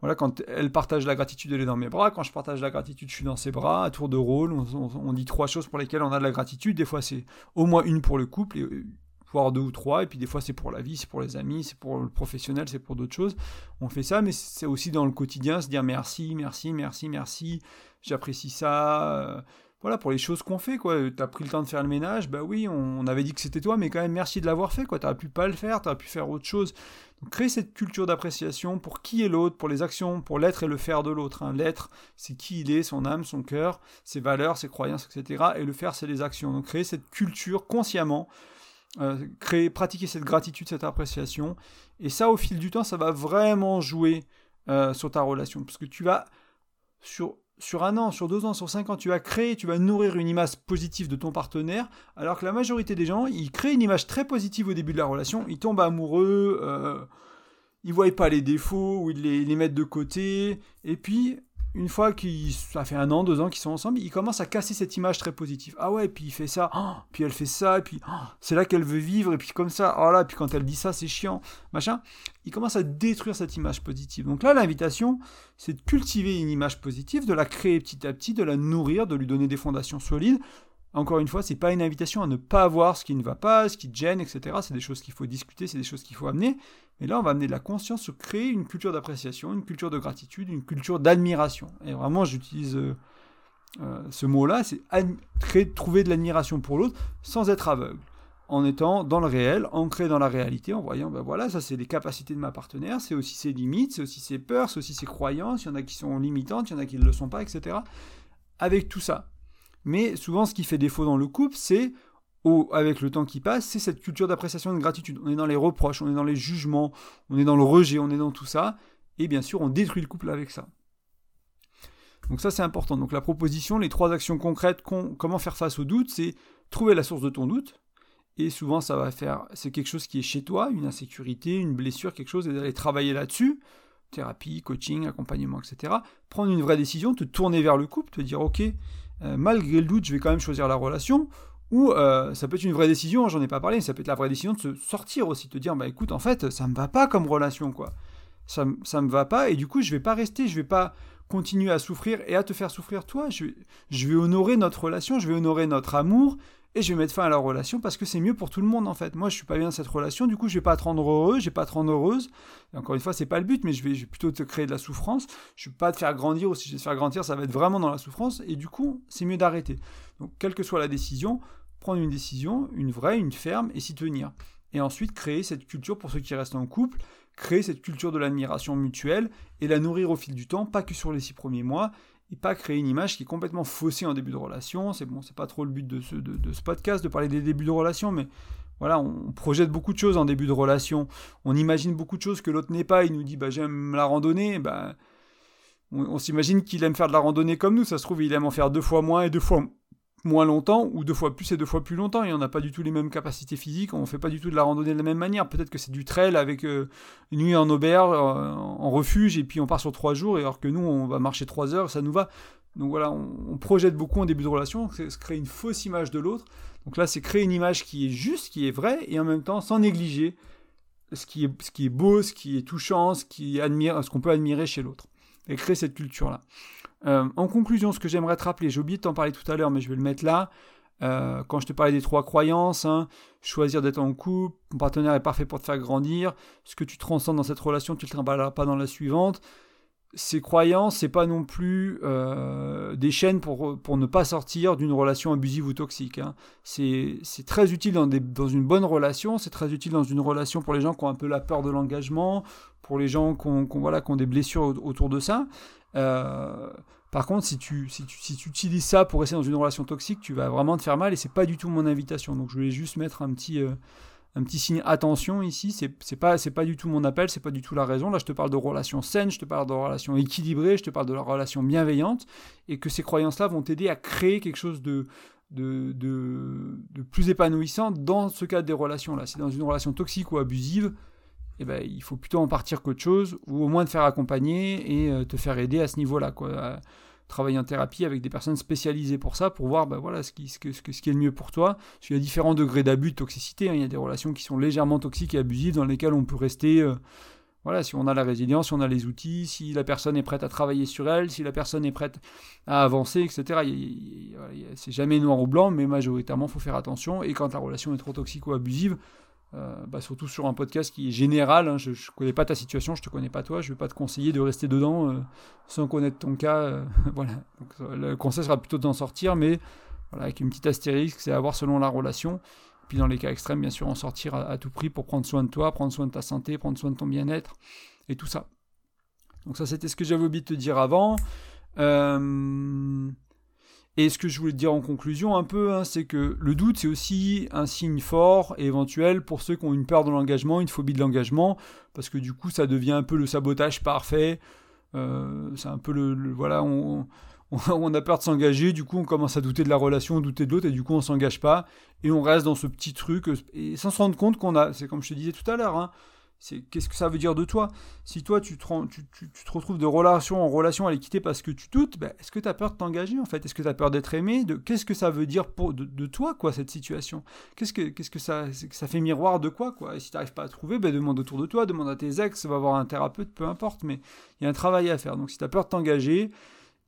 voilà, quand elle partage la gratitude, elle est dans mes bras. Quand je partage la gratitude, je suis dans ses bras. À tour de rôle, on, dit trois choses pour lesquelles on a de la gratitude. Des fois, c'est au moins une pour le couple. Deux ou trois, et puis des fois c'est pour la vie, c'est pour les amis, c'est pour le professionnel, c'est pour d'autres choses. On fait ça, mais c'est aussi dans le quotidien, se dire merci, merci, merci, merci, j'apprécie ça. Euh, voilà, pour les choses qu'on fait, quoi. T'as pris le temps de faire le ménage, bah oui, on, avait dit que c'était toi, mais quand même merci de l'avoir fait, quoi. T'aurais pu pas le faire, t'aurais pu faire autre chose. Donc créer cette culture d'appréciation pour qui est l'autre, pour les actions, pour l'être et le faire de l'autre. Hein. L'être, c'est qui il est, son âme, son cœur, ses valeurs, ses croyances, etc. Et le faire, c'est les actions. Donc créer cette culture consciemment euh, créer, pratiquer cette gratitude, cette appréciation. Et ça, au fil du temps, ça va vraiment jouer euh, sur ta relation. Parce que tu vas, sur, un an, sur deux ans, sur cinq ans, tu vas créer, tu vas nourrir une image positive de ton partenaire, alors que la majorité des gens, ils créent une image très positive au début de la relation, ils tombent amoureux, euh, ils voient pas les défauts, ou ils les mettent de côté, et puis une fois qu'ils, ça fait un an, deux ans qu'ils sont ensemble, ils commencent à casser cette image très positive. Ah ouais, puis il fait ça, oh, puis elle fait ça, et puis oh, c'est là qu'elle veut vivre, et puis comme ça, oh là, puis quand elle dit ça, c'est chiant, machin. Ils commencent à détruire cette image positive. Donc là, l'invitation, c'est de cultiver une image positive, de la créer petit à petit, de la nourrir, de lui donner des fondations solides. Encore une fois, c'est pas une invitation à ne pas avoir ce qui ne va pas, ce qui te gêne, etc. C'est des choses qu'il faut discuter, c'est des choses qu'il faut amener. Et là, on va amener de la conscience sur créer une culture d'appréciation, une culture de gratitude, une culture d'admiration. Et vraiment, j'utilise euh, euh, ce mot-là, c'est trouver de l'admiration pour l'autre sans être aveugle. en étant dans le réel, ancré dans la réalité, en voyant, ben voilà, ça c'est les capacités de ma partenaire, c'est aussi ses limites, c'est aussi ses peurs, c'est aussi ses croyances, il y en a qui sont limitantes, il y en a qui ne le sont pas, etc. Avec tout ça. Mais souvent, ce qui fait défaut dans le couple, c'est, avec le temps qui passe, c'est cette culture d'appréciation et de gratitude. On est dans les reproches, on est dans les jugements, on est dans le rejet, on est dans tout ça, et bien sûr, on détruit le couple avec ça. Donc ça, c'est important. Donc la proposition, les trois actions concrètes, comment faire face au doute, c'est trouver la source de ton doute, et souvent, ça va faire, c'est quelque chose qui est chez toi, une insécurité, une blessure, quelque chose, et d'aller travailler là-dessus, thérapie, coaching, accompagnement, etc. Prendre une vraie décision, te tourner vers le couple, te dire, ok, euh, malgré le doute, je vais quand même choisir la relation. Ou euh, ça peut être une vraie décision, j'en ai pas parlé, ça peut être la vraie décision de se sortir aussi, te dire, bah écoute, en fait, ça me va pas comme relation, quoi. Ça, ça me va pas, et du coup, je vais pas rester, je vais pas continuer à souffrir et à te faire souffrir toi. Je vais honorer notre relation, je vais honorer notre amour, et je vais mettre fin à la relation parce que c'est mieux pour tout le monde en fait. Moi je suis pas bien dans cette relation, du coup je vais pas te rendre heureux, je vais pas te rendre heureuse. Encore une fois, c'est pas le but, mais je vais, plutôt te créer de la souffrance. Je vais pas te faire grandir ou si je vais te faire grandir, ça va être vraiment dans la souffrance et du coup, c'est mieux d'arrêter. Donc quelle que soit la décision, prendre une décision, une vraie, une ferme et s'y tenir. Et ensuite créer cette culture pour ceux qui restent en couple, créer cette culture de l'admiration mutuelle et la nourrir au fil du temps, pas que sur les six premiers mois et pas créer une image qui est complètement faussée en début de relation. C'est bon, c'est pas trop le but de ce, de, ce, podcast de parler des débuts de relation, mais voilà, on projette beaucoup de choses en début de relation. On imagine beaucoup de choses que l'autre n'est pas. Il nous dit, bah j'aime la randonnée, bah on s'imagine qu'il aime faire de la randonnée comme nous. Ça se trouve, il aime en faire deux fois moins et deux fois moins longtemps, ou deux fois plus et deux fois plus longtemps, et on n'a pas du tout les mêmes capacités physiques, on ne fait pas du tout de la randonnée de la même manière. Peut-être que c'est du trail avec euh, une nuit en auberge, euh, en refuge, et puis on part sur trois jours, alors que nous, on va marcher trois heures, ça nous va. Donc voilà, on, projette beaucoup en début de relation, c'est se créer une fausse image de l'autre. Donc là, c'est créer une image qui est juste, qui est vraie, et en même temps sans négliger ce qui est, ce qui est beau, ce qui est touchant, ce qu'on peut admirer chez l'autre. Et créer cette culture-là. Euh, en conclusion, ce que j'aimerais te rappeler, j'ai oublié de t'en parler tout à l'heure, mais je vais le mettre là. Euh, quand je te parlais des trois croyances, hein, choisir d'être en couple, ton partenaire est parfait pour te faire grandir, ce que tu transcends dans cette relation, tu ne le trimbaleras pas dans la suivante. Ces croyances, c'est pas non plus euh, des chaînes pour, pour ne pas sortir d'une relation abusive ou toxique. Hein. C'est très utile dans, des, dans une bonne relation, c'est très utile dans une relation pour les gens qui ont un peu la peur de l'engagement, pour les gens qui ont, voilà, qui ont des blessures autour de ça. Euh, par contre, si tu, si, tu, si tu utilises ça pour rester dans une relation toxique, tu vas vraiment te faire mal et c'est pas du tout mon invitation. Donc je voulais juste mettre un petit, euh, un petit signe attention ici. C'est pas, pas du tout mon appel, c'est pas du tout la raison. Là, je te parle de relations saines, je te parle de relations équilibrées, je te parle de la relation bienveillante et que ces croyances-là vont t'aider à créer quelque chose de, de, de, de, plus épanouissant dans ce cadre des relations-là. C'est dans une relation toxique ou abusive, eh ben, il faut plutôt en partir qu'autre chose, ou au moins te faire accompagner et euh, te faire aider à ce niveau-là. Quoi. travailler en thérapie avec des personnes spécialisées pour ça, pour voir ben, voilà, ce, qui, est le mieux pour toi. Parce qu'il y a différents degrés d'abus, de toxicité. Hein. Il y a des relations qui sont légèrement toxiques et abusives, dans lesquelles on peut rester... Euh, voilà, si on a la résilience, si on a les outils, si la personne est prête à travailler sur elle, si la personne est prête à avancer, etc. C'est jamais noir ou blanc, mais majoritairement, il faut faire attention. Et quand la relation est trop toxique ou abusive, euh, bah, surtout sur un podcast qui est général. Hein, je ne connais pas ta situation, je ne te connais pas toi, je ne vais pas te conseiller de rester dedans euh, sans connaître ton cas. Euh, (laughs) voilà. le conseil sera plutôt d'en sortir, mais voilà, avec une petite astérisque, c'est à voir selon la relation. Puis dans les cas extrêmes, bien sûr, en sortir à, tout prix pour prendre soin de toi, prendre soin de ta santé, prendre soin de ton bien-être et tout ça. Donc ça, c'était ce que j'avais oublié de te dire avant. Et ce que je voulais te dire en conclusion un peu, hein, c'est que le doute, c'est aussi un signe fort et éventuel pour ceux qui ont une peur de l'engagement, une phobie de l'engagement, parce que du coup, ça devient un peu le sabotage parfait. Euh, c'est un peu le, voilà, on, (laughs) on, a peur de s'engager, du coup, on commence à douter de la relation, douter de l'autre, et du coup, on s'engage pas, et on reste dans ce petit truc, et sans se rendre compte qu'on a, c'est comme je te disais tout à l'heure, hein, c'est qu'est-ce que ça veut dire de toi? Si toi tu te, retrouves de relation en relation à l'équité parce que tu doutes, ben, est-ce que tu as peur de t'engager en fait? Est-ce que tu as peur d'être aimé? De, Qu'est-ce que ça veut dire pour, de, toi quoi cette situation? Qu'est-ce que, qu'est-ce que ça, ça fait miroir de quoi quoi? Et si tu n'arrives pas à trouver, ben, demande autour de toi, demande à tes ex, va voir un thérapeute, peu importe, mais il y a un travail à faire. Donc si tu as peur de t'engager,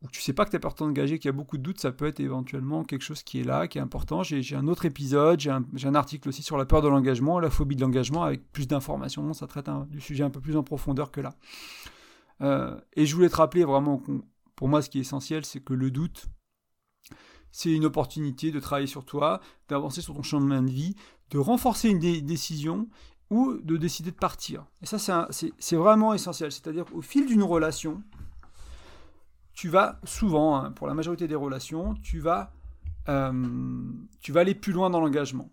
ou tu sais pas que tu es important d'engager, qu'il y a beaucoup de doutes, ça peut être éventuellement quelque chose qui est là, qui est important. J'ai un autre épisode, j'ai un, article aussi sur la peur de l'engagement, la phobie de l'engagement, avec plus d'informations. Ça traite du sujet un peu plus en profondeur que là. Euh, et je voulais te rappeler vraiment, pour moi, ce qui est essentiel, c'est que le doute, c'est une opportunité de travailler sur toi, d'avancer sur ton chemin de vie, de renforcer une décision ou de décider de partir. Et ça, c'est vraiment essentiel. C'est-à-dire qu'au fil d'une relation, tu vas souvent, hein, pour la majorité des relations, tu vas, euh, tu vas aller plus loin dans l'engagement.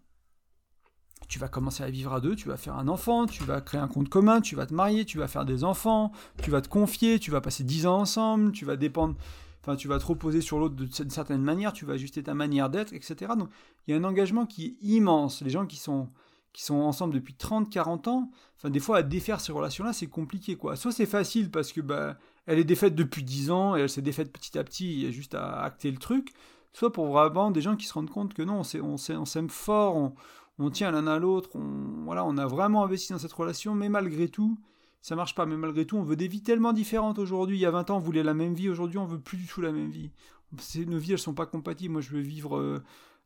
Tu vas commencer à vivre à deux, tu vas faire un enfant, tu vas créer un compte commun, tu vas te marier, tu vas faire des enfants, tu vas te confier, tu vas passer dix ans ensemble, tu vas dépendre, enfin tu vas te reposer sur l'autre d'une certaine manière, tu vas ajuster ta manière d'être, etc. Donc il y a un engagement qui est immense. Les gens qui sont qui sont ensemble depuis 30, 40 ans, enfin, des fois, à défaire ces relations-là, c'est compliqué, quoi. Soit c'est facile parce que, bah, elle est défaite depuis 10 ans et elle s'est défaite petit à petit, il y a juste à acter le truc. Soit pour vraiment des gens qui se rendent compte que non, on s'aime fort, on, tient l'un à l'autre, on, voilà, on a vraiment investi dans cette relation, mais malgré tout, ça marche pas. Mais malgré tout, on veut des vies tellement différentes aujourd'hui. Il y a 20 ans, on voulait la même vie. Aujourd'hui, on veut plus du tout la même vie. Nos vies, elles sont pas compatibles. Moi, je veux vivre euh,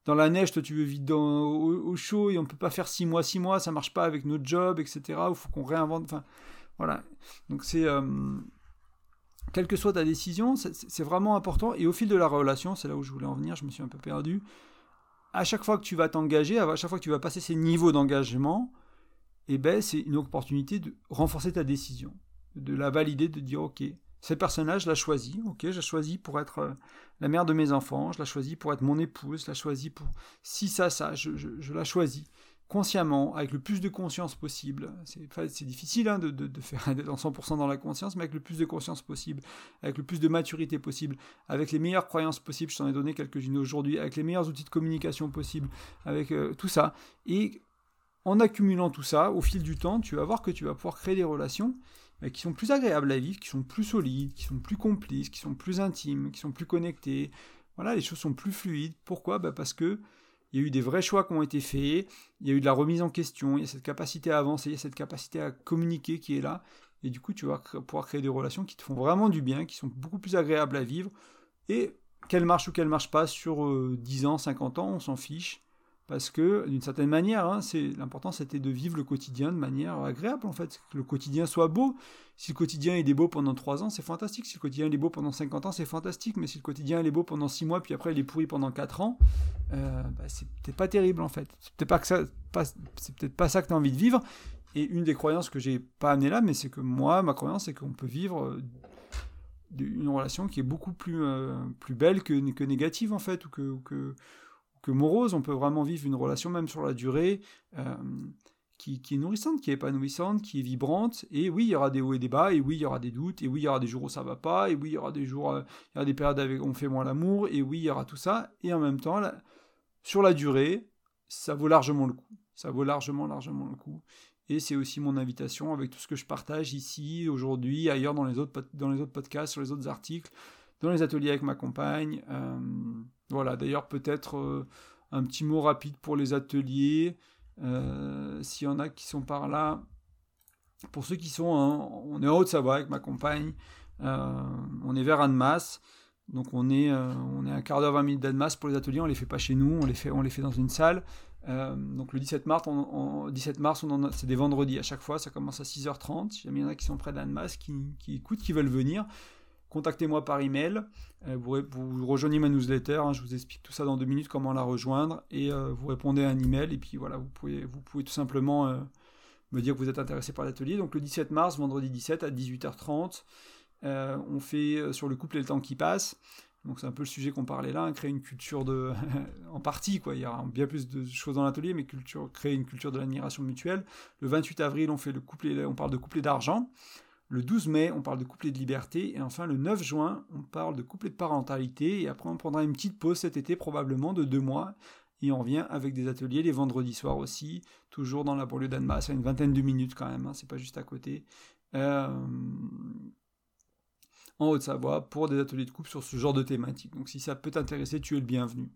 dans la neige, toi tu veux vivre au, chaud et on peut pas faire six mois, six mois, ça marche pas avec notre job, etc. Il faut qu'on réinvente. Enfin, voilà. Donc c'est euh, quelle que soit ta décision, c'est vraiment important. Et au fil de la relation, c'est là où je voulais en venir, je me suis un peu perdu. À chaque fois que tu vas t'engager, à chaque fois que tu vas passer ces niveaux d'engagement, eh ben, c'est une opportunité de renforcer ta décision, de la valider, de dire ok, ce personnage, je l'ai choisi, ok, j'ai choisi pour être euh, la mère de mes enfants, je l'ai choisi pour être mon épouse, je l'ai choisi pour si ça, ça, je, je, l'ai choisi consciemment, avec le plus de conscience possible. C'est difficile hein, de, de, faire d'être en 100% dans la conscience, mais avec le plus de conscience possible, avec le plus de maturité possible, avec les meilleures croyances possibles, je t'en ai donné quelques-unes aujourd'hui, avec les meilleurs outils de communication possibles, avec euh, tout ça. Et en accumulant tout ça, au fil du temps, tu vas voir que tu vas pouvoir créer des relations mais qui sont plus agréables à vivre, qui sont plus solides, qui sont plus complices, qui sont plus intimes, qui sont plus connectés. Voilà, les choses sont plus fluides. Pourquoi? Bah Parce que il y a eu des vrais choix qui ont été faits, il y a eu de la remise en question, il y a cette capacité à avancer, il y a cette capacité à communiquer qui est là. Et du coup, tu vas pouvoir créer des relations qui te font vraiment du bien, qui sont beaucoup plus agréables à vivre. Et qu'elles marchent ou qu'elles ne marchent pas sur 10 euh, ans, 50 ans, on s'en fiche parce que d'une certaine manière, hein, l'important c'était de vivre le quotidien de manière agréable en fait, que le quotidien soit beau. Si le quotidien est beau pendant 3 ans, c'est fantastique. Si le quotidien est beau pendant 50 ans, c'est fantastique. Mais si le quotidien est beau pendant 6 mois, puis après il est pourri pendant 4 ans, euh, bah, c'est peut-être pas terrible en fait. C'est peut-être pas, ça, que tu as envie de vivre. Et une des croyances que j'ai pas amené là, mais c'est que moi, ma croyance, c'est qu'on peut vivre euh, une relation qui est beaucoup plus, euh, plus belle que, que négative en fait, ou que morose, on peut vraiment vivre une relation même sur la durée euh, qui, est nourrissante, qui est épanouissante, qui est vibrante. Et oui, il y aura des hauts et des bas, et oui, il y aura des doutes, et oui, il y aura des jours où ça va pas, et oui, il y aura des jours, euh, il y aura des périodes avec on fait moins l'amour, et oui, il y aura tout ça. Et en même temps, sur la durée, ça vaut largement le coup. Ça vaut largement, largement le coup. Et c'est aussi mon invitation avec tout ce que je partage ici, aujourd'hui, ailleurs dans les autres, dans les autres podcasts, sur les autres articles, dans les ateliers avec ma compagne. Euh, voilà, d'ailleurs peut-être euh, un petit mot rapide pour les ateliers, euh, s'il y en a qui sont par là. Pour ceux qui sont, on est en Haute-Savoie avec ma compagne, on est vers Annemasse. Donc on est, on est un quart d'heure, 20 minutes d'Annemasse pour les ateliers, on les fait pas chez nous, on les fait, on les fait dans une salle. donc le 17 mars, on, 17 mars c'est des vendredis à chaque fois, ça commence à 6h30. Si jamais il y en a qui sont près d'Annemasse, qui, qui écoutent, qui veulent venir, contactez-moi par email. Euh, vous, vous, rejoignez ma newsletter. Hein, je vous explique tout ça dans deux minutes, comment la rejoindre. Et euh, vous répondez à un email. Et puis voilà, vous pouvez, tout simplement euh, me dire que vous êtes intéressé par l'atelier. Donc le 17 mars, vendredi 17 à 18h30, on fait sur le couple et le temps qui passe. Donc c'est un peu le sujet qu'on parlait là, hein, créer une culture de, (laughs) en partie quoi. Il y aura bien plus de choses dans l'atelier, mais culture, créer une culture de l'admiration mutuelle. Le 28 avril, on fait le couple, on parle de couple et d'argent. Le 12 mai, on parle de couplet de liberté. Et enfin, le 9 juin, on parle de couplet de parentalité. Et après, on prendra une petite pause cet été, probablement de deux mois. Et on revient avec des ateliers les vendredis soirs aussi, toujours dans la banlieue d'Annemasse, à une vingtaine de minutes quand même, hein, c'est pas juste à côté. Euh, en Haute-Savoie, pour des ateliers de couple sur ce genre de thématique. Donc si ça peut t'intéresser, tu es le bienvenu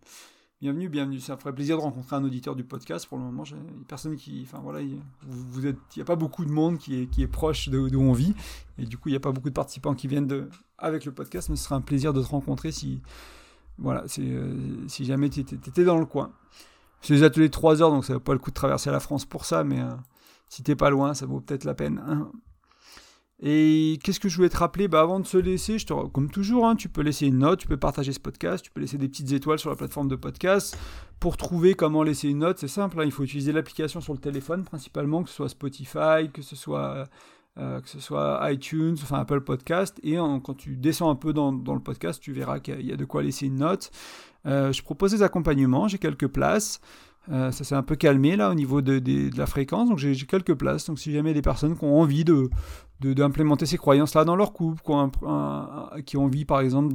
bienvenue, bienvenue. Ça ferait plaisir de rencontrer un auditeur du podcast. Pour le moment, personne qui, enfin voilà, il, vous, n'y a pas beaucoup de monde qui est, qui est proche d'où de, on vit, et du coup, il n'y a pas beaucoup de participants qui viennent de, avec le podcast. Mais ce serait un plaisir de te rencontrer si, voilà, euh, si jamais tu étais, dans le coin. C'est des ateliers de 3 heures, donc ça vaut pas le coup de traverser la France pour ça, mais euh, si t'es pas loin, ça vaut peut-être la peine. Hein. Et qu'est-ce que je voulais te rappeler? Bah, Avant de se laisser, je te, comme toujours, hein, tu peux laisser une note, tu peux partager ce podcast, tu peux laisser des petites étoiles sur la plateforme de podcast. Pour trouver comment laisser une note, c'est simple, hein, il faut utiliser l'application sur le téléphone principalement, que ce soit Spotify, que ce soit, euh, que ce soit iTunes, enfin Apple Podcast. Et quand tu descends un peu dans, le podcast, tu verras qu'il y, a de quoi laisser une note. Euh, je propose des accompagnements, j'ai quelques places. Euh, ça s'est un peu calmé là au niveau de, la fréquence, donc j'ai quelques places. Donc si jamais des personnes qui ont envie de d'implémenter ces croyances-là dans leur couple, qui ont, envie par exemple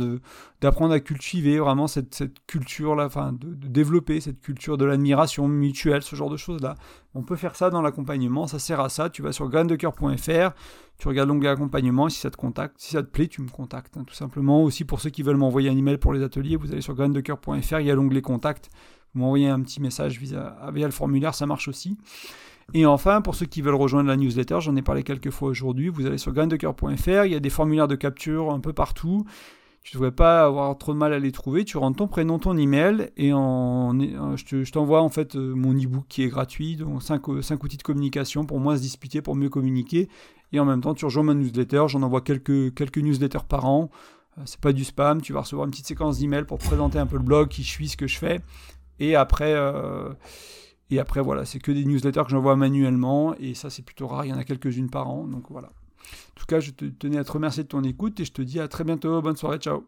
d'apprendre à cultiver vraiment cette, cette culture-là, enfin de, développer cette culture de l'admiration mutuelle, ce genre de choses-là. On peut faire ça dans l'accompagnement, ça sert à ça. Tu vas sur graindecoeur.fr, tu regardes l'onglet accompagnement, si ça te contacte, si ça te plaît, tu me contactes. Hein, tout simplement, aussi pour ceux qui veulent m'envoyer un email pour les ateliers, vous allez sur graindecoeur.fr, il y a l'onglet contact m'envoyer un petit message via, via le formulaire, ça marche aussi. Et enfin, pour ceux qui veulent rejoindre la newsletter, j'en ai parlé quelques fois aujourd'hui, vous allez sur graindecoeur.fr, il y a des formulaires de capture un peu partout. Tu ne devrais pas avoir trop de mal à les trouver. Tu rentres ton prénom, ton email, et je t'envoie en fait euh, mon e-book qui est gratuit, donc 5, 5 outils de communication pour moins se disputer, pour mieux communiquer. Et en même temps, tu rejoins ma newsletter, j'en envoie quelques, newsletters par an. Euh, c'est pas du spam, tu vas recevoir une petite séquence d'emails pour te présenter un peu le blog, qui je suis, ce que je fais. Et après, euh, et après voilà, c'est que des newsletters que j'envoie manuellement, et ça c'est plutôt rare, il y en a quelques-unes par an, donc voilà. En tout cas, je te tenais à te remercier de ton écoute, et je te dis à très bientôt, bonne soirée, ciao